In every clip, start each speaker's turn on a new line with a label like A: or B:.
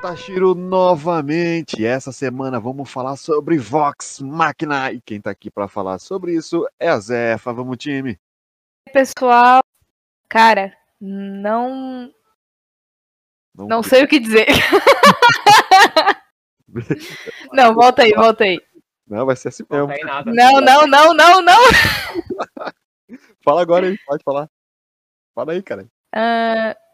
A: Tashiro novamente. Essa semana vamos falar sobre Vox Machina. E quem tá aqui para falar sobre isso é a Zefa. Vamos, time.
B: Pessoal, cara, não. Não, não sei o que dizer. não, volta aí, volta aí.
A: Não, vai ser assim mesmo.
B: Não, não, não, não, não.
A: Fala agora aí, pode falar. Fala aí, cara.
B: Uh,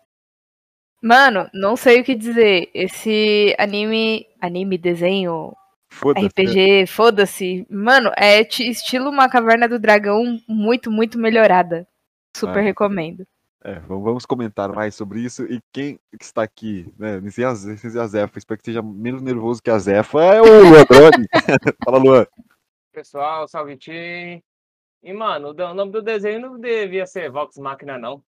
B: Mano, não sei o que dizer. Esse anime. Anime, desenho. Foda RPG, foda-se. Mano, é estilo uma caverna do dragão muito, muito melhorada. Super ah, recomendo.
A: É, vamos comentar mais sobre isso. E quem está aqui, né? Sem a, a Zefa, espero que seja menos nervoso que a Zefa, é o Luan Fala, Luan.
C: Pessoal, salve time. E, mano, o nome do desenho não devia ser Vox Machina, não.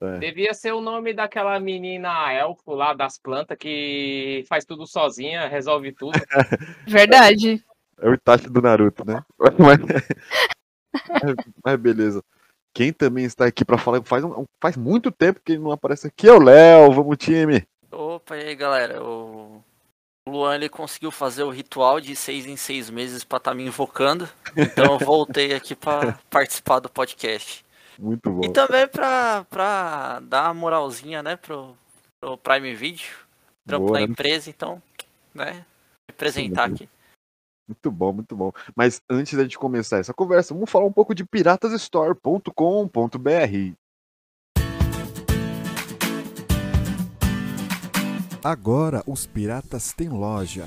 C: É. Devia ser o nome daquela menina elfo lá das plantas que faz tudo sozinha, resolve tudo.
B: Verdade.
A: É o Itachi do Naruto, né? Mas, mas beleza. Quem também está aqui para falar faz, um, faz muito tempo que ele não aparece aqui é o Léo. Vamos, time.
D: Opa, e aí, galera? O Luan ele conseguiu fazer o ritual de seis em seis meses para estar tá me invocando. Então eu voltei aqui para participar do podcast.
A: Muito bom.
D: E também pra, pra dar uma moralzinha, né, pro, pro Prime Video. Trampo Boa, na né? empresa, então, né, representar aqui.
A: Muito bom, muito bom. Mas antes da gente começar essa conversa, vamos falar um pouco de piratasstore.com.br. Agora os piratas têm loja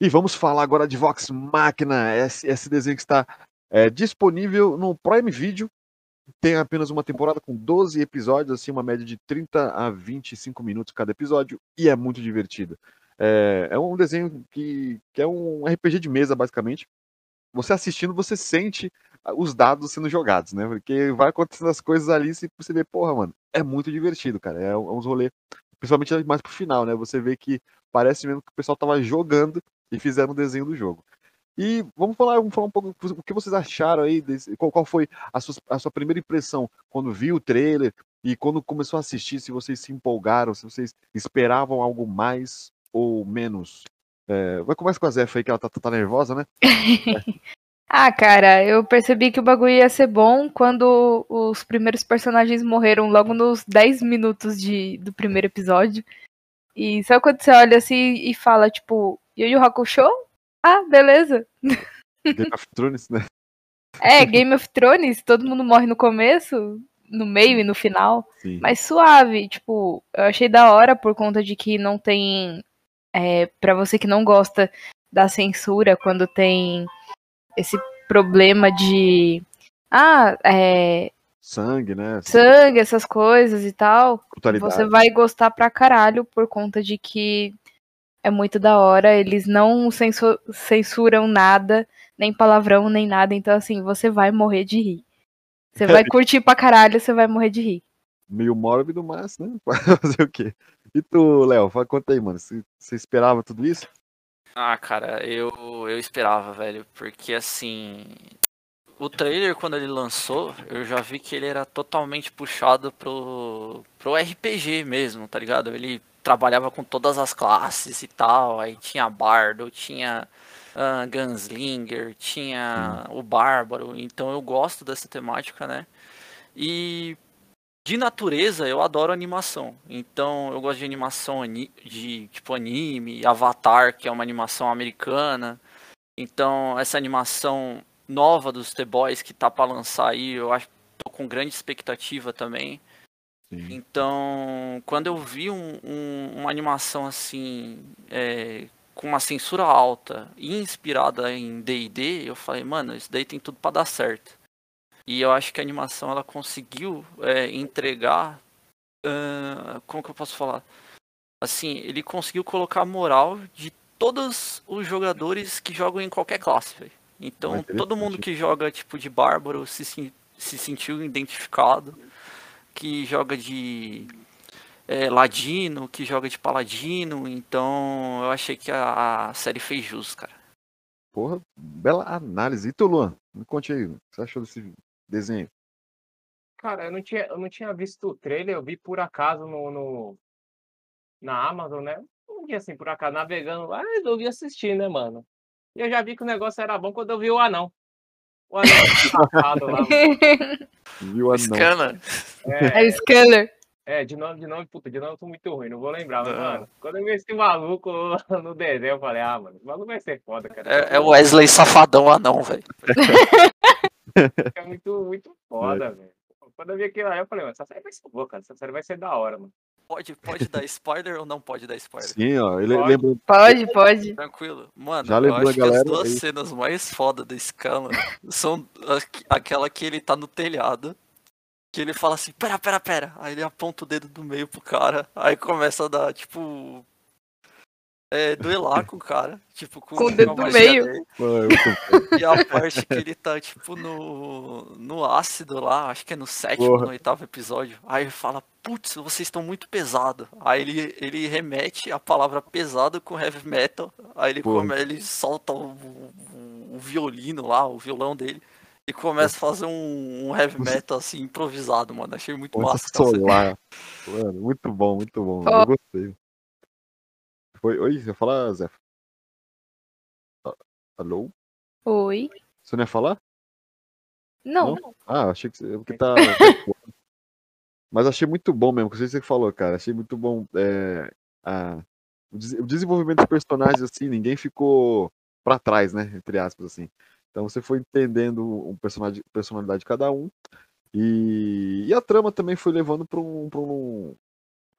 A: E vamos falar agora de Vox Machina, esse, esse desenho que está é, disponível no Prime Video. Tem apenas uma temporada com 12 episódios, assim, uma média de 30 a 25 minutos cada episódio, e é muito divertido. É, é um desenho que, que é um RPG de mesa, basicamente. Você assistindo, você sente os dados sendo jogados, né? Porque vai acontecendo as coisas ali e você vê, porra, mano, é muito divertido, cara. É, é uns rolês, principalmente mais pro final, né? Você vê que parece mesmo que o pessoal tava jogando e fizeram o desenho do jogo. E vamos falar, vamos falar um pouco o que vocês acharam aí, desse, qual, qual foi a sua, a sua primeira impressão quando viu o trailer e quando começou a assistir, se vocês se empolgaram, se vocês esperavam algo mais ou menos. É, vai começar com a Zefa aí, que ela tá, tá nervosa, né?
B: ah, cara, eu percebi que o bagulho ia ser bom quando os primeiros personagens morreram logo nos 10 minutos de, do primeiro episódio. E só quando você olha assim e fala, tipo, Yu Yu Hakusho? Ah, beleza.
A: Game of Thrones, né?
B: É, Game of Thrones, todo mundo morre no começo, no meio e no final. Sim. Mas suave, tipo, eu achei da hora por conta de que não tem. É, para você que não gosta da censura, quando tem esse problema de. Ah, é.
A: Sangue, né?
B: Sangue, essas coisas e tal. Você vai gostar pra caralho por conta de que é muito da hora. Eles não censuram nada, nem palavrão, nem nada. Então, assim, você vai morrer de rir. Você vai curtir pra caralho, você vai morrer de rir.
A: Meio mórbido, mas, né? Fazer o quê? E tu, Léo, conta aí, mano. Você, você esperava tudo isso?
D: Ah, cara, eu, eu esperava, velho. Porque, assim, o trailer, quando ele lançou, eu já vi que ele era totalmente puxado pro, pro RPG mesmo, tá ligado? Ele trabalhava com todas as classes e tal. Aí tinha Bardo, tinha uh, Gunslinger, tinha o Bárbaro. Então eu gosto dessa temática, né? E de natureza eu adoro animação. Então eu gosto de animação de tipo anime, Avatar, que é uma animação americana. Então essa animação nova dos The Boys que tá para lançar aí, eu acho tô com grande expectativa também. Sim. Então, quando eu vi um, um, uma animação assim, é, com uma censura alta e inspirada em D&D, eu falei, mano, isso daí tem tudo para dar certo. E eu acho que a animação ela conseguiu é, entregar, uh, como que eu posso falar? Assim, ele conseguiu colocar a moral de todos os jogadores que jogam em qualquer classe, véio. Então, todo mundo que joga tipo de bárbaro se, se sentiu identificado, que joga de é, ladino, que joga de paladino, então eu achei que a, a, série fez jus, cara.
A: Porra, bela análise. E tu, Luan? Me conte aí, o que você achou desse desenho?
C: Cara, eu não tinha, eu não tinha visto o trailer, eu vi por acaso no, no na Amazon, né? Um dia assim, por acaso, navegando lá, resolvi assistir, né, mano? E eu já vi que o negócio era bom quando eu vi o anão. O anão safado lá.
A: Viu o anão.
D: Scanner.
B: É, é Scanner.
C: É, de nome, de nome, puta, de nome eu tô muito ruim, não vou lembrar, mas, mano, quando eu vi esse maluco no desenho, eu falei, ah, mano, esse maluco vai ser foda, cara.
D: É, é o Wesley Safadão anão, velho.
C: é muito, muito foda, é. velho. Quando eu vi aquilo aí, eu falei, mano, essa série vai ser boa, cara, essa série vai ser da hora, mano.
D: Pode, pode dar spoiler ou não pode dar spoiler?
A: Sim, ó, ele
B: pode.
A: lembrou.
B: Pode, pode.
D: Tranquilo. Mano, Já eu acho que as duas aí. cenas mais foda da Scala são aquela que ele tá no telhado que ele fala assim, pera, pera, pera. Aí ele aponta o dedo do meio pro cara. Aí começa a dar, tipo. É, duelar com o cara. Tipo, com,
B: com o dedo do meio.
D: e a parte que ele tá, tipo, no, no ácido lá, acho que é no sétimo, no oitavo episódio. Aí ele fala, putz, vocês estão muito pesado. Aí ele, ele remete a palavra pesado com heavy metal. Aí ele, come, ele solta o, o, o violino lá, o violão dele. E começa a fazer um, um heavy metal assim, improvisado, mano. Achei muito massa.
A: Solar. Mano, muito bom, muito bom. Oh. Eu gostei. Foi... Oi, você ia falar, Zé? Alô?
B: Oi.
A: Você não ia falar?
B: Não. não?
A: Ah, achei que você. Porque tá. Mas achei muito bom mesmo, que você falou, cara. Achei muito bom é, a, o desenvolvimento dos personagens, assim, ninguém ficou pra trás, né? Entre aspas, assim. Então você foi entendendo um personagem, personalidade de cada um. E, e a trama também foi levando para um, um,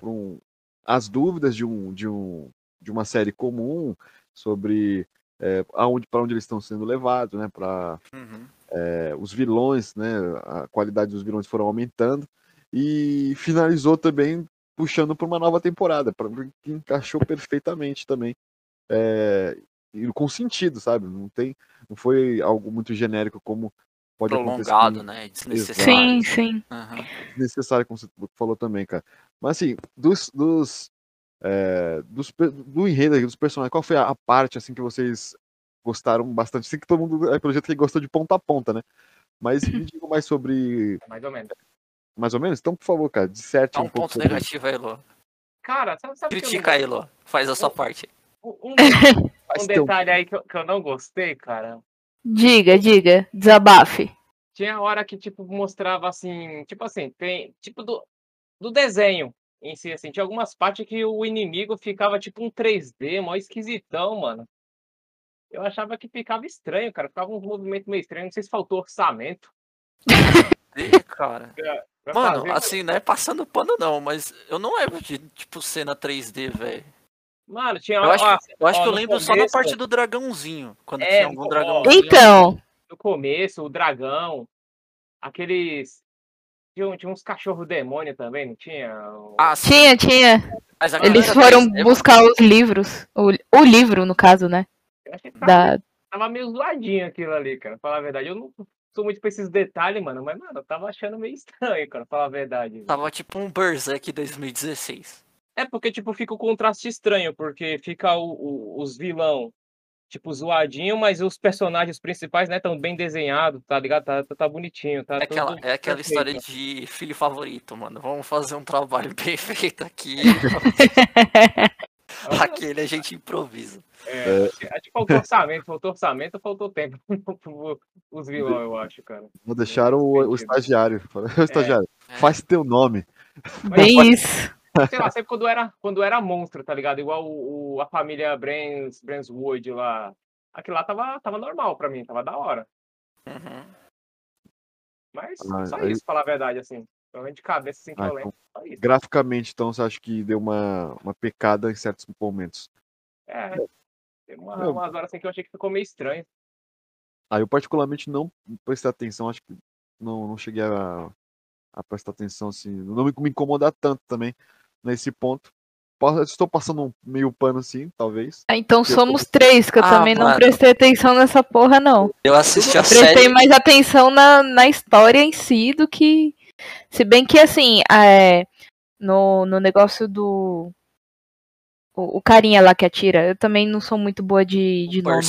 A: um, as dúvidas de, um, de, um, de uma série comum sobre é, aonde, para onde eles estão sendo levados, né? Para uhum. é, os vilões, né? A qualidade dos vilões foram aumentando e finalizou também puxando para uma nova temporada, para que encaixou perfeitamente também. É, com sentido, sabe? Não tem, não foi algo muito genérico como pode
D: prolongado,
A: acontecer.
D: né?
B: Desnecessário. Sim, sim.
A: Uhum. Desnecessário, como você falou também, cara. Mas assim, dos, dos, é, dos do enredo, dos personagens, qual foi a, parte assim que vocês gostaram bastante? Sei que todo mundo é pelo jeito que gostou de ponta a ponta, né? Mas me diga mais sobre.
C: Mais ou menos.
A: Mais ou menos? Então, por favor, cara, disserte
D: Dá um, um
A: ponto
D: sobre... negativo aí, Lô.
C: Cara, sabe, sabe
D: Critica aí, Lô. Faz a sua parte.
C: Um, um detalhe aí que eu, que eu não gostei, cara.
B: Diga, diga. Desabafe.
C: Tinha hora que, tipo, mostrava assim, tipo assim, tem, tipo do, do desenho em si, assim, tinha algumas partes que o inimigo ficava tipo um 3D, mó esquisitão, mano. Eu achava que ficava estranho, cara. Ficava um movimento meio estranho. Não sei se faltou orçamento.
D: E, cara. Mano, fazer... assim, não é passando pano não, mas eu não lembro de, tipo, cena 3D, velho.
C: Mano, tinha
D: Eu acho, ó, eu, acho ó, que eu lembro começo, só da parte do dragãozinho. Quando é, tinha algum dragãozinho.
B: Então.
C: No começo, o dragão. Aqueles. Tinha, tinha uns cachorros demônio também, não tinha?
B: Ah, tinha, tinha. Eles foram buscar os livros. O, o livro, no caso, né?
C: Eu achei que tava, da... tava meio zoadinho aquilo ali, cara. Falar a verdade. Eu não sou muito pra esses detalhes, mano. Mas, mano, eu tava achando meio estranho, cara. Falar a verdade.
D: Tava tipo um Berserk 2016.
C: É porque, tipo, fica o contraste estranho, porque fica o, o, os vilão, tipo, zoadinho, mas os personagens principais, né, tão bem desenhados, tá ligado? Tá, tá, tá bonitinho, tá
D: É aquela, é aquela história de filho favorito, mano. Vamos fazer um trabalho bem feito aqui. Aquele a gente improvisa.
C: É, é. Tipo, faltou orçamento, faltou orçamento, faltou tempo os vilões, eu acho, cara.
A: Vou deixar o, o estagiário. O estagiário, é. faz teu nome.
B: Bem isso.
C: Sei lá, sempre quando era, quando era monstro, tá ligado? Igual o, o a família Brans, Branswood lá. Aquilo lá tava, tava normal pra mim, tava da hora.
D: Uhum.
C: Mas ah, só aí... isso, falar a verdade, assim. Provavelmente de cabeça, assim, que ah, eu
A: lembro. Então, graficamente, então, você acha que deu uma, uma pecada em certos momentos?
C: É. Tem uma, umas horas assim que eu achei que ficou meio estranho.
A: Ah, eu particularmente não prestei atenção, acho que não, não cheguei a, a prestar atenção, assim, não me, me incomodar tanto também nesse ponto. Estou passando meio pano assim, talvez.
B: Ah, então somos tô... três, que eu ah, também mano. não prestei atenção nessa porra, não.
D: Eu assisti a
B: prestei
D: série.
B: Prestei mais atenção na, na história em si do que. Se bem que, assim, é, no, no negócio do. O, o, carinha lá que atira, eu também não sou muito boa de, de nome.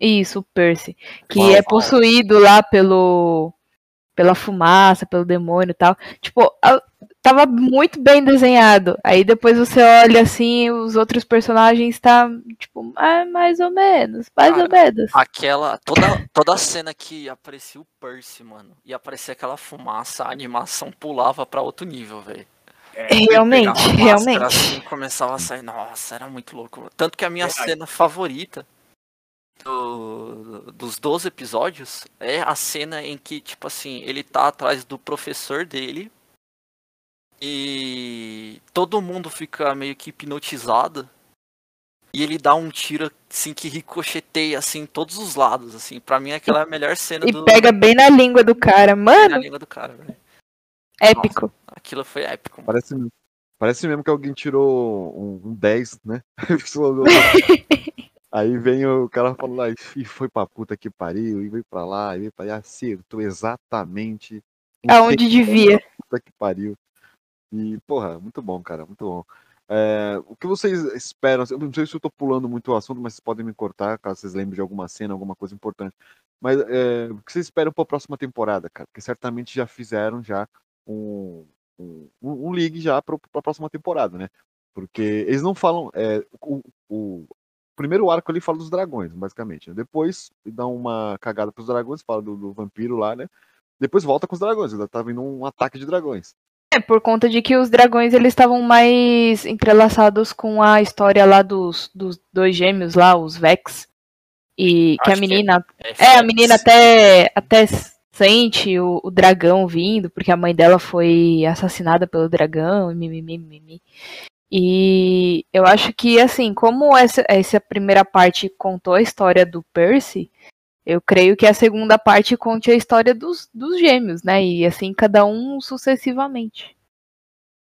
B: Isso, o Percy. Que Uau, é possuído lá pelo pela fumaça, pelo demônio e tal. Tipo, tava muito bem desenhado. Aí depois você olha assim, os outros personagens tá, tipo, ah, mais ou menos, mais Cara, ou menos.
D: Aquela, toda, toda a cena que aparecia o Percy, mano, e aparecia aquela fumaça, a animação pulava para outro nível, velho.
B: É, realmente, realmente.
D: Assim, começava a sair, nossa, era muito louco. Tanto que a minha cena favorita do, dos 12 episódios é a cena em que, tipo assim, ele tá atrás do professor dele e todo mundo fica meio que hipnotizado e ele dá um tiro assim que ricocheteia assim todos os lados assim para mim aquela é a melhor cena
B: e do... pega bem na língua do cara mano
D: na língua do cara velho.
B: épico Nossa,
D: aquilo foi épico
A: parece parece mesmo que alguém tirou um, um 10 né Aí vem o cara falando lá, e foi pra puta que pariu, e veio pra lá, e veio pra lá, acertou exatamente.
B: Aonde devia.
A: Puta que pariu. E, porra, muito bom, cara, muito bom. É, o que vocês esperam? Eu não sei se eu tô pulando muito o assunto, mas vocês podem me cortar caso vocês lembrem de alguma cena, alguma coisa importante. Mas é, o que vocês esperam pra próxima temporada, cara? Porque certamente já fizeram já um, um, um league já pra, pra próxima temporada, né? Porque eles não falam. É, o, o, primeiro arco ali fala dos dragões, basicamente. Né? Depois dá uma cagada pros dragões, fala do, do, vampiro lá, né? Depois volta com os dragões, ainda tá vindo um ataque de dragões.
B: É, por conta de que os dragões eles estavam mais entrelaçados com a história lá dos, dos dois gêmeos lá, os Vex. E Acho que a menina. Que é, é, a menina até, até sente o, o, dragão vindo, porque a mãe dela foi assassinada pelo dragão, mimimi, mimimi. E eu acho que, assim, como essa, essa primeira parte contou a história do Percy, eu creio que a segunda parte conte a história dos, dos gêmeos, né? E assim, cada um sucessivamente.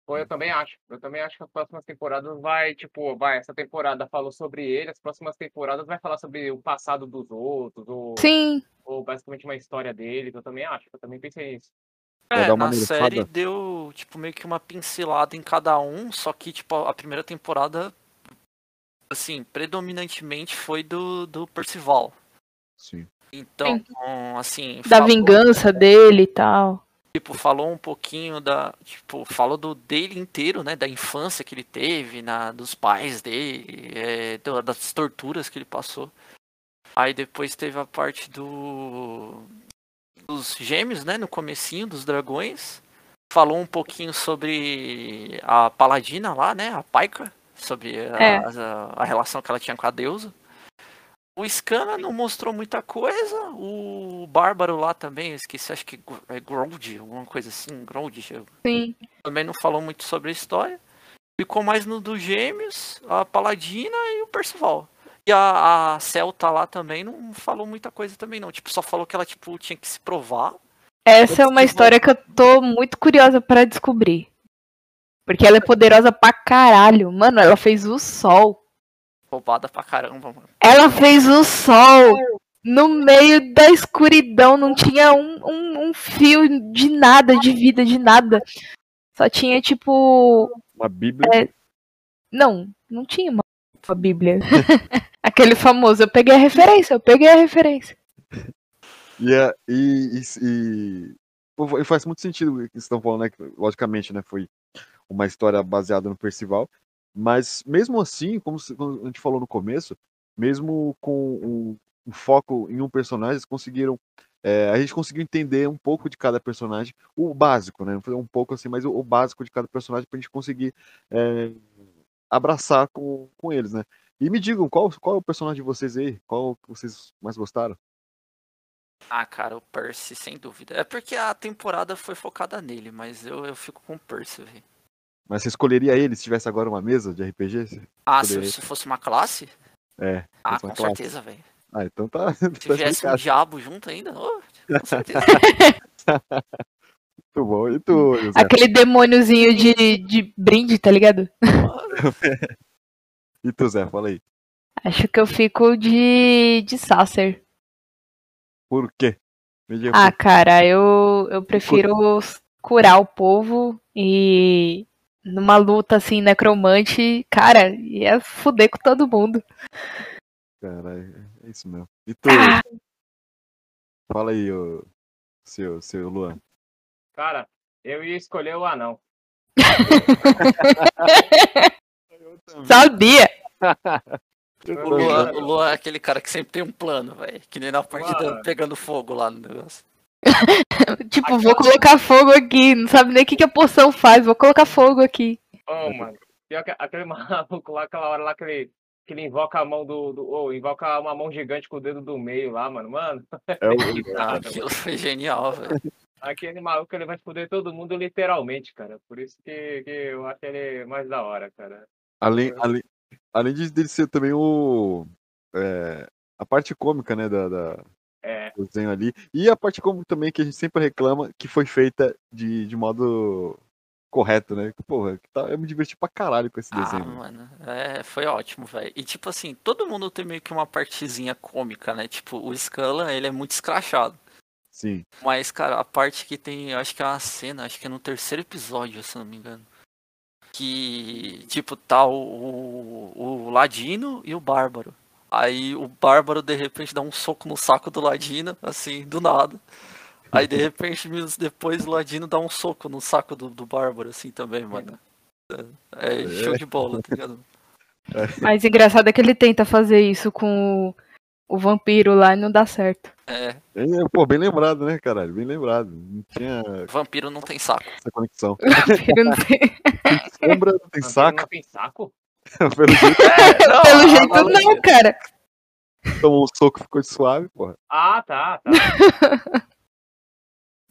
C: Pô, eu também acho. Eu também acho que as próximas temporadas vai, tipo, vai, essa temporada falou sobre ele, as próximas temporadas vai falar sobre o passado dos outros, ou,
B: Sim.
C: ou basicamente uma história dele, eu também acho, eu também pensei nisso.
D: É, na série deu, tipo, meio que uma pincelada em cada um, só que, tipo, a primeira temporada, assim, predominantemente foi do, do Percival.
A: Sim.
D: Então, Sim. assim...
B: Da falou, vingança dele e tal.
D: Tipo, falou um pouquinho da... Tipo, falou do dele inteiro, né? Da infância que ele teve, na, dos pais dele, é, das torturas que ele passou. Aí depois teve a parte do dos gêmeos, né, no comecinho dos dragões. Falou um pouquinho sobre a paladina lá, né, a Paika, sobre a, é. a, a relação que ela tinha com a deusa. O Scana não mostrou muita coisa. O Bárbaro lá também, esqueci, acho que é Grold, alguma coisa assim, Grold.
B: Sim.
D: Também não falou muito sobre a história. Ficou mais no dos gêmeos, a Paladina e o Percival. E a, a Celta lá também não falou muita coisa também, não. Tipo, só falou que ela, tipo, tinha que se provar.
B: Essa é uma história que eu tô muito curiosa para descobrir. Porque ela é poderosa pra caralho. Mano, ela fez o sol.
D: Roubada pra caramba, mano.
B: Ela fez o sol no meio da escuridão. Não tinha um, um, um fio de nada, de vida, de nada. Só tinha, tipo.
A: Uma Bíblia?
B: É... Não, não tinha uma, uma Bíblia. Aquele famoso, eu peguei a referência, eu peguei a referência.
A: Yeah, e, e, e, faz muito sentido o que vocês estão falando, né? Logicamente, né? Foi uma história baseada no Percival. Mas mesmo assim, como, a gente falou no começo, mesmo com um, foco em um personagem, eles conseguiram. É, a gente conseguiu entender um pouco de cada personagem, o básico, né? Um pouco assim, mas o, básico de cada personagem para a gente conseguir é, abraçar com, com eles, né? E me digam, qual, qual é o personagem de vocês aí? Qual vocês mais gostaram?
D: Ah, cara, o Percy, sem dúvida. É porque a temporada foi focada nele, mas eu, eu fico com o Percy, velho.
A: Mas você escolheria ele se tivesse agora uma mesa de RPG?
D: Ah, se, se, fosse uma classe?
A: É.
D: Ah, com classe. certeza, velho.
A: Ah, então tá.
D: Se tá tivesse um diabo junto ainda, oh, com certeza.
A: Muito bom. E tu,
B: José? Aquele demôniozinho de, de brinde, tá ligado?
A: e tu, Zé, fala aí.
B: Acho que eu fico de, de Sacer.
A: Por quê?
B: Ah, cara, eu, eu prefiro curar o povo e numa luta assim, necromante, cara, ia fuder com todo mundo.
A: Caralho, é isso mesmo. E tu? Ah. Fala aí, ô, seu, seu Luan.
C: Cara, eu ia escolher o anão.
B: Sabia!
D: O Luan, o Luan é aquele cara que sempre tem um plano, velho. Que nem na partida pegando fogo lá no negócio.
B: tipo, vou colocar fogo aqui, não sabe nem o que, que a poção faz, vou colocar fogo aqui.
C: Ô, oh, mano, aquele maluco lá, aquela hora lá que ele, que ele invoca a mão do. do oh, invoca uma mão gigante com o dedo do meio lá, mano. Mano.
D: É o... ah, aquilo foi genial, velho.
C: Aquele maluco ele vai foder todo mundo literalmente, cara. Por isso que, que eu acho ele mais da hora, cara.
A: Além, além, além de dele ser também o. É, a parte cômica, né, da, da
C: é.
A: desenho ali. E a parte cômica também que a gente sempre reclama que foi feita de, de modo correto, né? Porra, tá, eu me diverti pra caralho com esse ah, desenho.
D: mano, é, foi ótimo, velho. E tipo assim, todo mundo tem meio que uma partezinha cômica, né? Tipo, o Scala, ele é muito escrachado.
A: Sim.
D: Mas, cara, a parte que tem, acho que é uma cena, acho que é no terceiro episódio, se não me engano. Que, tipo, tá o, o, o Ladino e o Bárbaro. Aí o Bárbaro, de repente, dá um soco no saco do Ladino, assim, do nada. Aí, de repente, minutos depois, o Ladino dá um soco no saco do, do Bárbaro, assim, também, mano. É, é show de bola, tá ligado?
B: Mas engraçado é que ele tenta fazer isso com o o vampiro lá e não dá certo.
D: É.
A: é. Pô, bem lembrado, né, caralho? Bem lembrado. Não tinha.
D: Vampiro não tem saco.
A: Essa conexão.
B: Vampiro não tem.
A: Sombra não tem saco.
C: Não tem saco?
A: Pelo jeito,
B: é, não, Pelo jeito não, não, cara.
A: Tomou um soco e ficou suave, porra.
C: Ah, tá, tá.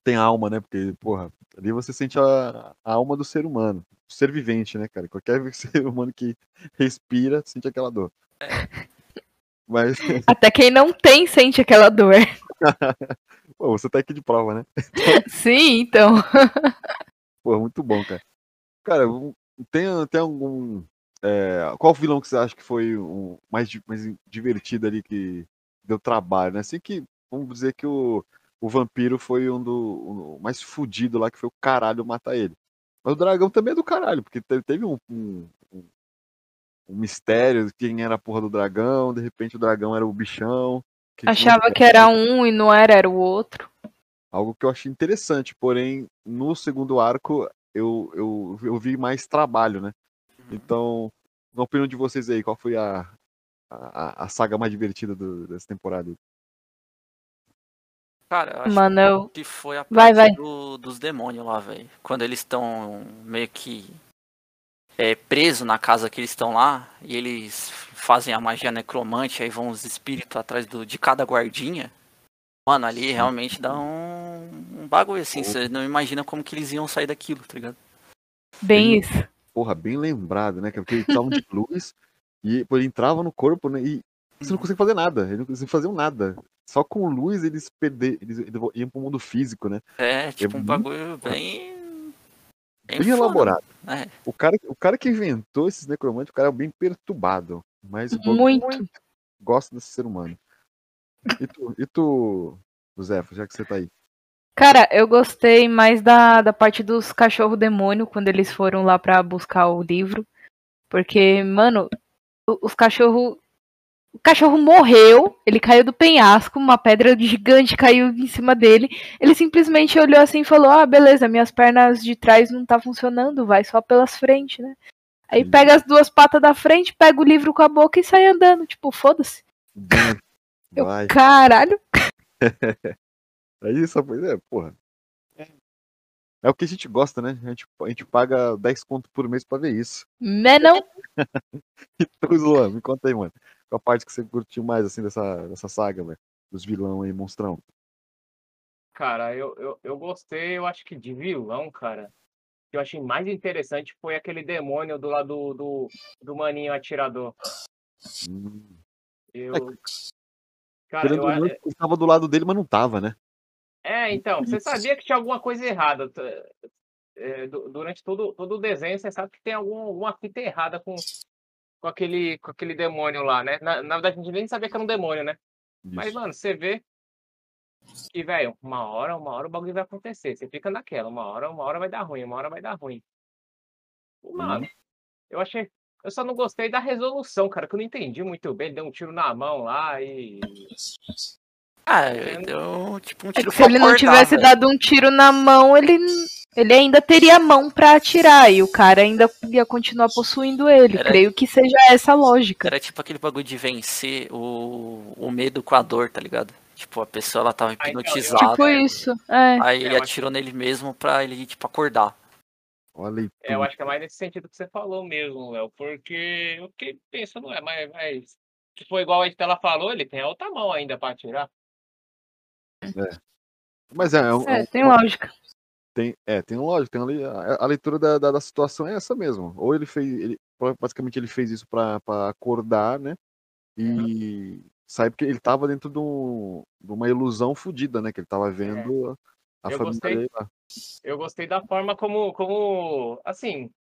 A: tem alma, né? Porque, porra, ali você sente a, a alma do ser humano. O ser vivente, né, cara? Qualquer ser humano que respira sente aquela dor.
D: É.
A: Mas...
B: Até quem não tem sente aquela dor.
A: Pô, você tá aqui de prova, né?
B: Sim, então.
A: Pô, muito bom, cara. Cara, tem, tem algum. É, qual vilão que você acha que foi o mais, mais divertido ali que deu trabalho, né? Assim que, vamos dizer que o, o vampiro foi um do um, mais fudido lá, que foi o caralho matar ele. Mas o dragão também é do caralho, porque teve, teve um, um, um mistério de quem era a porra do dragão, de repente o dragão era o bichão.
B: Que Achava que era um e não era, era o outro.
A: Algo que eu achei interessante, porém, no segundo arco eu, eu, eu vi mais trabalho, né? Então, na opinião de vocês aí, qual foi a, a, a saga mais divertida do, dessa temporada?
D: Cara, eu acho
B: Mano,
D: que foi a
B: parte vai, vai.
D: Do, dos demônios lá, velho. Quando eles estão meio que é, preso na casa que eles estão lá, e eles fazem a magia necromante, aí vão os espíritos atrás do, de cada guardinha. Mano, ali realmente dá um, um bagulho assim, você não imagina como que eles iam sair daquilo, tá ligado?
B: Bem isso.
A: Porra, bem lembrado, né? Porque eles estavam de luz e pô, ele entrava no corpo, né? E você não consegue fazer nada. Eles não conseguiam fazer nada. Só com luz eles perder, eles iam pro mundo físico, né?
D: É, tipo é um bagulho bem
A: bem foda. elaborado.
D: É.
A: O, cara, o cara que inventou esses necromantes, o cara é bem perturbado. Mas
B: muito. muito
A: gosta desse ser humano. E tu, e tu Zé, já que você tá aí?
B: Cara, eu gostei mais da, da parte dos cachorro demônio quando eles foram lá para buscar o livro. Porque, mano, os cachorros o cachorro morreu, ele caiu do penhasco, uma pedra gigante caiu em cima dele. Ele simplesmente olhou assim e falou: Ah, beleza, minhas pernas de trás não tá funcionando, vai só pelas frentes, né? Aí pega as duas patas da frente, pega o livro com a boca e sai andando. Tipo, foda-se. Eu, caralho.
A: é isso, pois é, porra. É o que a gente gosta, né? A gente, a gente paga 10 conto por mês pra ver isso.
B: Né não?
A: então, Luan, me conta aí, mano. Qual a parte que você curtiu mais, assim, dessa, dessa saga, velho? Dos vilão aí, monstrão.
C: cara, eu, eu, eu gostei, eu acho que de vilão, cara. que eu achei mais interessante foi aquele demônio do lado do, do, do maninho atirador. Hum. Eu. É,
A: cara, eu, eu estava do lado dele, mas não tava, né?
C: É, então, você sabia que tinha alguma coisa errada. É, durante todo, todo o desenho, você sabe que tem algum, alguma fita errada com, com, aquele, com aquele demônio lá, né? Na, na verdade, a gente nem sabia que era um demônio, né? Isso. Mas, mano, você vê que, velho, uma hora, uma hora o bagulho vai acontecer. Você fica naquela, uma hora, uma hora vai dar ruim, uma hora vai dar ruim. Mano, hum. eu achei. Eu só não gostei da resolução, cara, que eu não entendi muito bem. Ele deu um tiro na mão lá e.
B: Ah, deu tipo um é tiro é Se ele não tivesse dado um tiro na mão, ele, ele ainda teria a mão para atirar e o cara ainda ia continuar possuindo ele. Era, Creio que seja essa a lógica.
D: Era tipo aquele bagulho de vencer o, o medo com a dor, tá ligado? Tipo, a pessoa ela tava hipnotizada.
B: Tipo isso. É.
D: Aí ele atirou nele mesmo pra ele, tipo, acordar.
C: Olha é, eu acho que é mais nesse sentido que você falou mesmo, Léo, porque eu fiquei pensando, é, mas, mas se for igual a Estela falou, ele tem a outra mão ainda pra atirar.
A: É. Mas é,
B: é, é tem lógica.
A: Tem, é, tem lógica, tem a, a leitura da, da, da, situação é essa mesmo. Ou ele fez, ele, basicamente ele fez isso pra, pra acordar, né? E uhum. sabe que ele tava dentro de, um, de, uma ilusão fodida, né? Que ele tava é. vendo a, a família
C: gostei, dele lá. Eu gostei da forma como, como assim,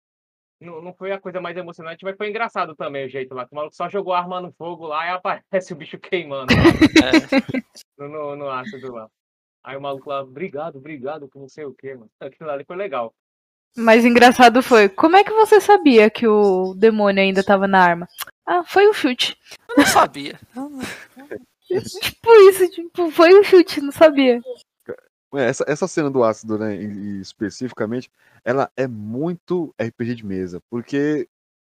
C: não, não foi a coisa mais emocionante, mas foi engraçado também o jeito lá. O maluco só jogou a arma no fogo lá e aparece o bicho queimando. É. no, no, no ácido lá. Aí o maluco lá, obrigado, obrigado, que não sei o que, mano. Aquilo ali foi legal.
B: Mas engraçado foi, como é que você sabia que o demônio ainda tava na arma? Ah, foi o chute.
D: Eu não sabia.
B: tipo isso, tipo, foi o chute, não sabia.
A: É, essa, essa cena do ácido, né, especificamente, ela é muito RPG de mesa, porque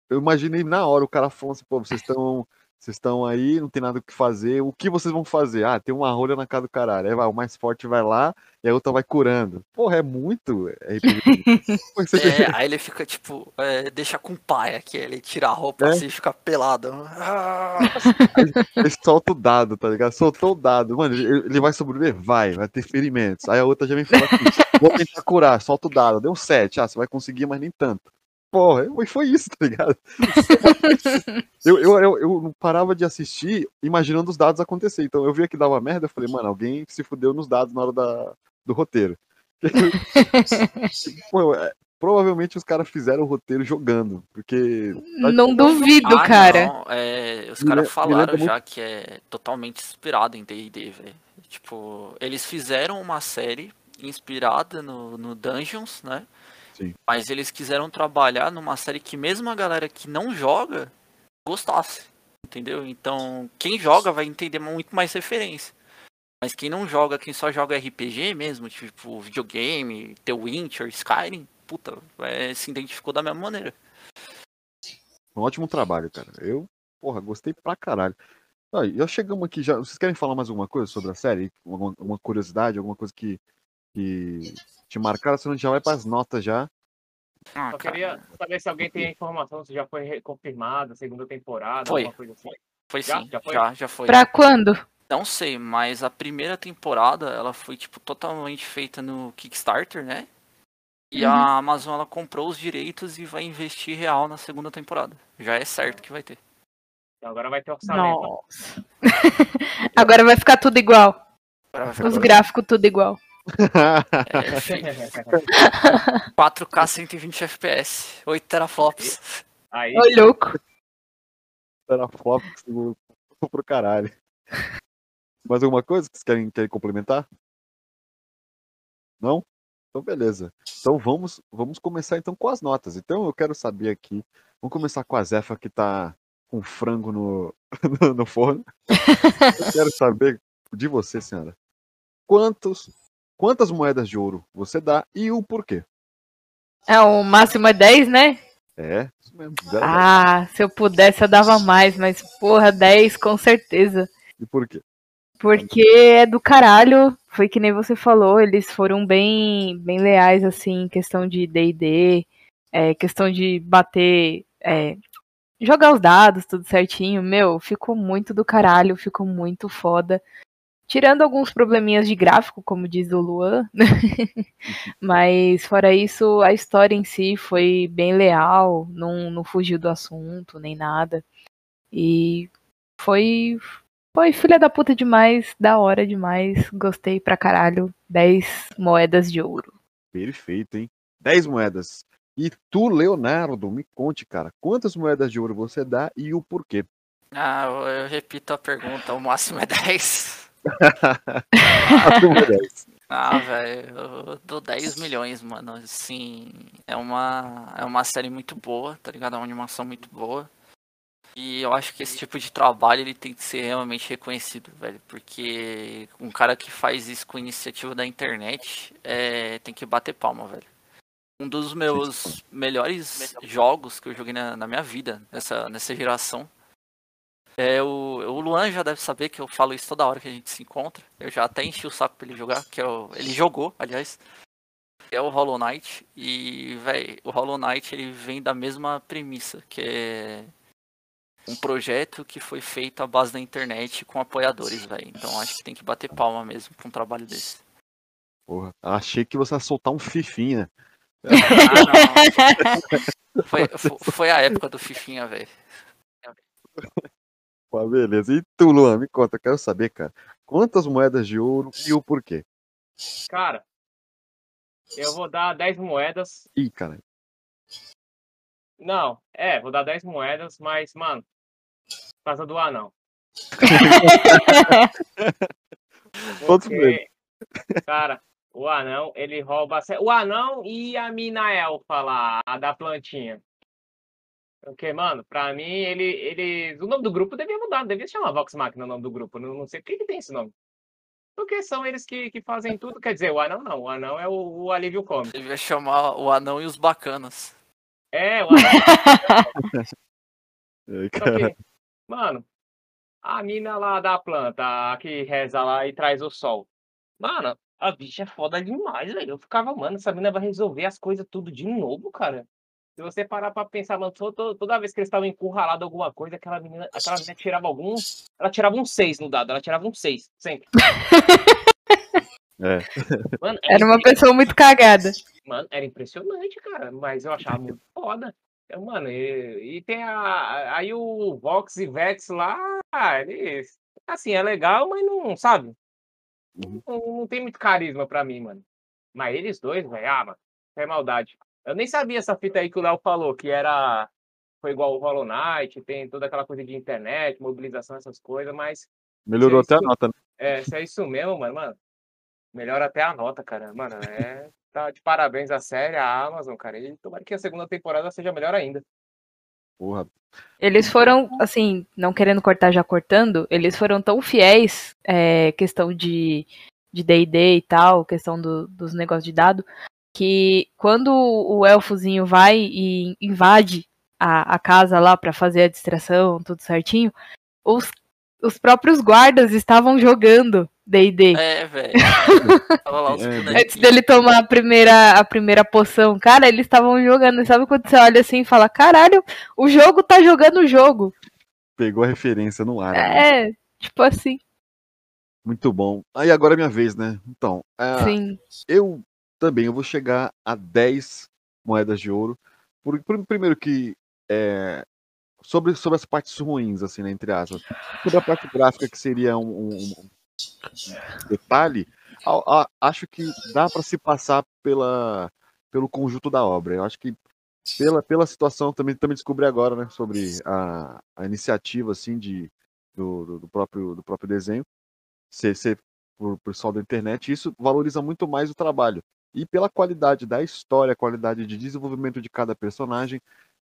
A: eu imaginei na hora o cara falando assim, pô, vocês estão vocês estão aí, não tem nada o que fazer. O que vocês vão fazer? Ah, tem uma rolha na casa do caralho. Vai, o mais forte vai lá e a outra vai curando. Porra, é muito RPG.
D: é, aí ele fica tipo, é, deixa com pai aqui, ele tira a roupa é? assim e fica pelado. Ah!
A: ele solta o dado, tá ligado? Soltou o dado. Mano, ele, vai sobreviver? Vai, vai ter ferimentos. Aí a outra já vem falar assim, vou tentar curar, solta o dado. Deu 7. Ah, você vai conseguir, mas nem tanto porra, foi isso, tá ligado? eu, eu, eu, eu, não parava de assistir imaginando os dados acontecer. Então eu via que dava merda, eu falei, mano, alguém se fudeu nos dados na hora da, do roteiro. Pô, é, provavelmente os caras fizeram o roteiro jogando, porque...
B: Não duvido, ah, cara. Não,
D: é, os caras falaram já muito... que é totalmente inspirado em D&D, velho. Tipo, eles fizeram uma série inspirada no, no Dungeons, né?
A: Sim.
D: Mas eles quiseram trabalhar numa série que mesmo a galera que não joga gostasse. Entendeu? Então, quem joga vai entender muito mais referência. Mas quem não joga, quem só joga RPG mesmo, tipo videogame, The Witcher, Skyrim, puta, é, se identificou da mesma maneira.
A: Um ótimo trabalho, cara. Eu, porra, gostei pra caralho. Ah, já chegamos aqui já. Vocês querem falar mais alguma coisa sobre a série? Alguma, alguma curiosidade, alguma coisa que, que te marcaram, senão a gente já vai para as notas já.
C: Ah, Só queria saber se alguém tem a informação se já foi confirmada, segunda temporada,
D: foi. alguma coisa assim. Foi já? sim, já foi. Já, já foi.
B: Pra quando?
D: Não sei, mas a primeira temporada ela foi tipo totalmente feita no Kickstarter, né? E uhum. a Amazon ela comprou os direitos e vai investir real na segunda temporada. Já é certo que vai ter.
C: Então agora vai ter orçamento.
B: Nossa. agora vai ficar tudo igual. Os gráficos tudo igual.
D: 4K 120 FPS, 8 teraflops.
B: Aí. Ô, louco.
A: Teraflops pro caralho. Mais alguma coisa que vocês querem, querem complementar? Não? Então beleza. Então vamos, vamos começar então com as notas. Então eu quero saber aqui. Vamos começar com a Zefa que tá com frango no, no, no forno. Eu quero saber de você, senhora. Quantos quantas moedas de ouro você dá e o porquê.
B: É, o máximo é 10, né?
A: É, isso mesmo.
B: ah, se eu pudesse eu dava mais, mas porra, 10 com certeza.
A: E por quê?
B: Porque é do caralho, foi que nem você falou, eles foram bem, bem leais, assim, em questão de D&D, é, questão de bater, é, jogar os dados, tudo certinho, meu, ficou muito do caralho, ficou muito foda. Tirando alguns probleminhas de gráfico, como diz o Luan, mas fora isso, a história em si foi bem leal, não, não fugiu do assunto, nem nada. E foi, foi filha da puta demais, da hora demais, gostei pra caralho. 10 moedas de ouro.
A: Perfeito, hein? 10 moedas. E tu, Leonardo, me conte, cara, quantas moedas de ouro você dá e o porquê?
D: Ah, eu repito a pergunta, o máximo é 10. ah, velho, eu dou 10 milhões, mano. Assim, é uma, é uma série muito boa, tá ligado? É uma animação muito boa. E eu acho que esse tipo de trabalho ele tem que ser realmente reconhecido, velho. Porque um cara que faz isso com iniciativa da internet é, tem que bater palma, velho. Um dos meus melhores jogos que eu joguei na, na minha vida, nessa, nessa geração, é, o, o Luan já deve saber que eu falo isso toda hora que a gente se encontra. Eu já até enchi o saco pra ele jogar, que é o, ele jogou, aliás. É o Hollow Knight. E, velho, o Hollow Knight ele vem da mesma premissa, que é um projeto que foi feito à base da internet com apoiadores, velho. Então acho que tem que bater palma mesmo com um trabalho desse.
A: Porra, achei que você ia soltar um fifinha.
D: Ah, foi, foi a época do fifinha, velho.
A: Pô, beleza. E tu, Luan, me conta, quero saber, cara. Quantas moedas de ouro e o porquê?
C: Cara, eu vou dar 10 moedas.
A: Ih, cara.
C: Não, é, vou dar 10 moedas, mas, mano, por causa do anão. Porque, cara, o anão, ele rouba. O anão e a mina elfa lá, a da plantinha. Porque, mano, pra mim, ele, ele. O nome do grupo devia mudar, devia se chamar Vox Machina o nome do grupo. Não, não sei por que, que tem esse nome. Porque são eles que, que fazem tudo. Quer dizer, o anão não. O anão é o, o alívio cômico.
D: Devia chamar o anão e os bacanas.
C: É, o anão. Ai, que, mano, a mina lá da planta, a que reza lá e traz o sol. Mano, a bicha é foda demais, velho. Eu ficava, mano, essa mina vai resolver as coisas tudo de novo, cara. Se você parar pra pensar, mano, toda vez que eles estavam encurralados alguma coisa, aquela menina, aquela menina tirava alguns. Ela tirava um 6 no dado, ela tirava um 6, sempre.
A: É.
B: Mano, era, era uma pessoa muito cagada.
C: Mano, era impressionante, cara. Mas eu achava muito foda. Mano, e, e tem a. Aí o Vox e Vex lá, eles. Assim, é legal, mas não, sabe? Uhum. Não, não tem muito carisma pra mim, mano. Mas eles dois, velho, ah, mano, é maldade. Eu nem sabia essa fita aí que o Léo falou, que era. Foi igual o Hollow Knight, tem toda aquela coisa de internet, mobilização, essas coisas, mas.
A: Melhorou é até a nota, né?
C: É, se é isso mesmo, mano, mano. Melhora até a nota, cara. Mano, é. Tá de parabéns à série, à Amazon, cara. E tomara que a segunda temporada seja melhor ainda.
A: Porra.
B: Eles foram, assim, não querendo cortar já cortando, eles foram tão fiéis, é, questão de de D&D e tal, questão do, dos negócios de dado, que quando o elfozinho vai e invade a, a casa lá para fazer a distração, tudo certinho, os, os próprios guardas estavam jogando D&D.
D: É, velho.
B: É, Antes dele tomar a primeira, a primeira poção. Cara, eles estavam jogando. Sabe quando você olha assim e fala, caralho, o jogo tá jogando o jogo.
A: Pegou a referência no ar.
B: É, né? tipo assim.
A: Muito bom. Aí agora é minha vez, né? Então,
B: é, Sim.
A: eu também eu vou chegar a 10 moedas de ouro. Por, por primeiro que é, sobre, sobre as partes ruins, assim, né, entre aspas. Sobre a parte gráfica, que seria um, um, detalhe, a, a, acho que dá para se passar pela, pelo conjunto da obra. Eu acho que pela, pela situação, também, também descobri agora, né, sobre a, a iniciativa, assim, de, do, do, próprio, do próprio desenho, ser, ser por pessoal da internet, isso valoriza muito mais o trabalho e pela qualidade da história, qualidade de desenvolvimento de cada personagem,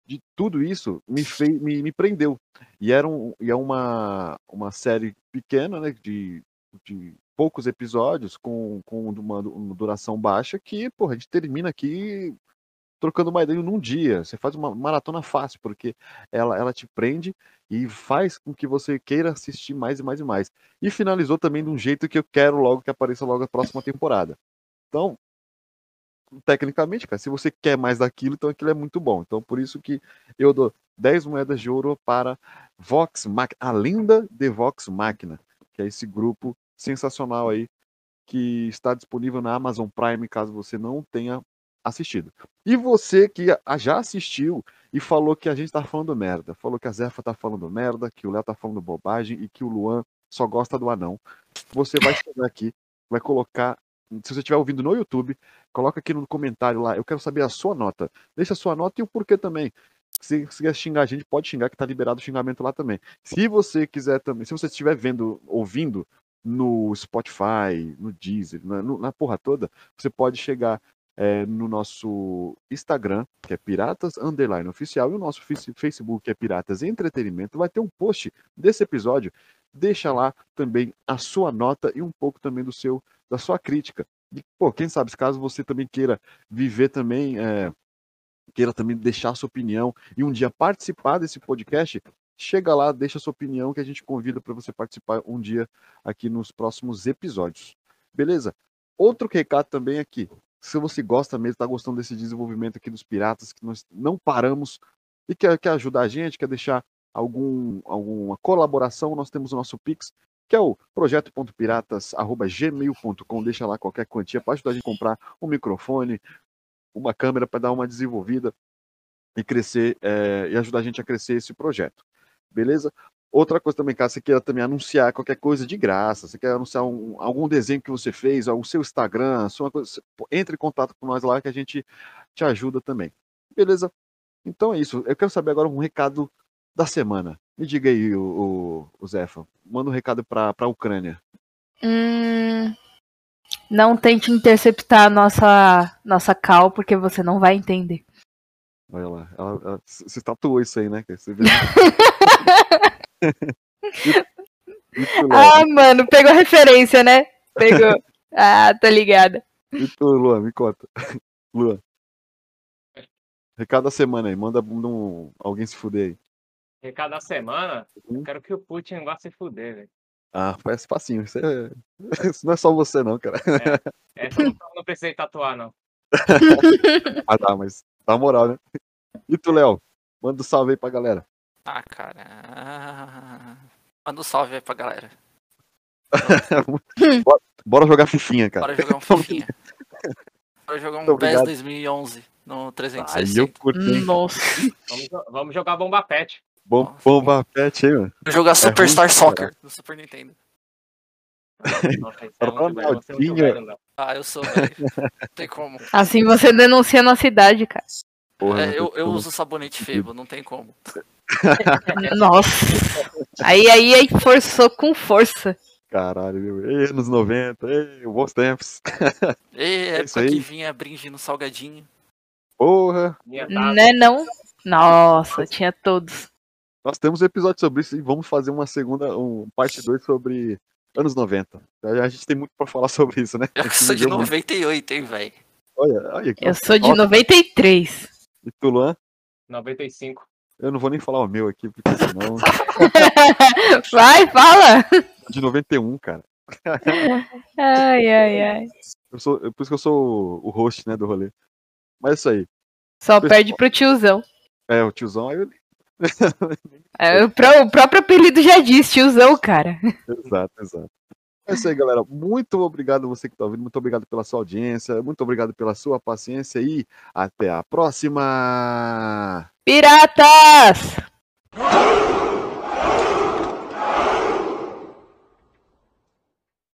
A: de tudo isso me, fez, me, me prendeu. E era um, e é uma, uma série pequena, né, de, de poucos episódios, com, com uma, uma duração baixa, que porra, a gente termina aqui trocando uma ideia num dia. Você faz uma maratona fácil, porque ela, ela te prende e faz com que você queira assistir mais e mais e mais. E finalizou também de um jeito que eu quero logo que apareça logo a próxima temporada. Então, tecnicamente, cara, se você quer mais daquilo, então aquilo é muito bom. Então, por isso que eu dou 10 moedas de ouro para Vox Machina, a lenda de Vox Machina, que é esse grupo sensacional aí que está disponível na Amazon Prime, caso você não tenha assistido. E você que já assistiu e falou que a gente tá falando merda, falou que a Zefa tá falando merda, que o Léo tá falando bobagem e que o Luan só gosta do anão, você vai chegar aqui, vai colocar, se você estiver ouvindo no YouTube, coloca aqui no comentário lá, eu quero saber a sua nota. Deixa a sua nota e o porquê também. Se você quiser xingar a gente, pode xingar, que tá liberado o xingamento lá também. Se você quiser também, se você estiver vendo, ouvindo no Spotify, no Deezer, na, na porra toda, você pode chegar é, no nosso Instagram, que é Piratas Underline Oficial, e o nosso Facebook, que é Piratas Entretenimento, vai ter um post desse episódio. Deixa lá também a sua nota e um pouco também do seu da sua crítica. E, pô, quem sabe, caso você também queira viver também, é, queira também deixar sua opinião e um dia participar desse podcast, chega lá, deixa sua opinião que a gente convida para você participar um dia aqui nos próximos episódios. Beleza? Outro recado também aqui se você gosta mesmo, está gostando desse desenvolvimento aqui dos piratas, que nós não paramos e quer, quer ajudar a gente, quer deixar algum, alguma colaboração, nós temos o nosso Pix, que é o projeto.piratas.gmail.com. Deixa lá qualquer quantia para ajudar a gente a comprar um microfone, uma câmera para dar uma desenvolvida e crescer é, e ajudar a gente a crescer esse projeto. Beleza? Outra coisa também, caso você queira também anunciar qualquer coisa de graça, você quer anunciar um, algum desenho que você fez, o seu Instagram, sua coisa, entre em contato com nós lá que a gente te ajuda também. Beleza? Então é isso. Eu quero saber agora um recado da semana. Me diga aí, o, o, o Zefa. Manda um recado para a Ucrânia.
B: Hum, não tente interceptar a nossa, nossa cal, porque você não vai entender.
A: Olha lá. Ela, ela, você tatuou isso aí, né? Você viu?
B: ah, mano, pegou a referência, né? Pegou. ah, tô ligada.
A: E tu, Luan, me conta. Luan. Recado da semana aí, manda um, alguém se fuder aí.
C: Recado da semana? Uhum. Eu quero que o Putin vá se fuder, velho.
A: Ah, parece facinho. Isso, é... Isso não é só você, não, cara.
C: É, essa não, não precisei tatuar, não.
A: ah, tá, mas dá moral, né? E tu, Léo? Manda um salve aí pra galera.
D: Ah, cara. Manda um salve aí pra galera.
A: bora, bora, jogar Fifinha, cara.
D: Bora jogar um Fifinha. Bora jogar um PES 2011 no 360. eu curti.
B: Nossa.
C: Vamos, vamos jogar Bomba Pet.
A: Bom, Bomba Pet aí, mano.
D: Vou jogar é Superstar ruim, Soccer cara. no Super Nintendo.
C: Nossa, é
D: ah, eu sou, velho. Não tem como.
B: Assim você denuncia a nossa idade, cara.
D: Porra, é, eu, eu uso sabonete febo, não tem como.
B: Nossa. Aí, aí, aí forçou com força.
A: Caralho, meu. Ei, anos 90, ei, bons tempos.
D: Ei, é época que vinha no salgadinho.
A: Porra.
B: Né, não? Nossa, tinha todos.
A: Nós temos um episódio sobre isso e vamos fazer uma segunda, um parte 2 sobre anos 90. A gente tem muito pra falar sobre isso, né?
D: Eu sou de 98, hein, velho.
A: Olha, olha.
B: Eu sou de 93.
A: E tu, Luan?
C: 95.
A: Eu não vou nem falar o meu aqui, porque senão.
B: Vai, fala!
A: De 91, cara.
B: ai, ai, ai.
A: Eu sou, por isso que eu sou o host, né, do rolê. Mas é isso aí.
B: Só Pessoal... perde pro tiozão.
A: É, o tiozão aí.
B: É, o, pró o próprio apelido já diz, tiozão, cara.
A: Exato, exato. É isso aí, galera. Muito obrigado você que está ouvindo. Muito obrigado pela sua audiência. Muito obrigado pela sua paciência e até a próxima.
B: Piratas!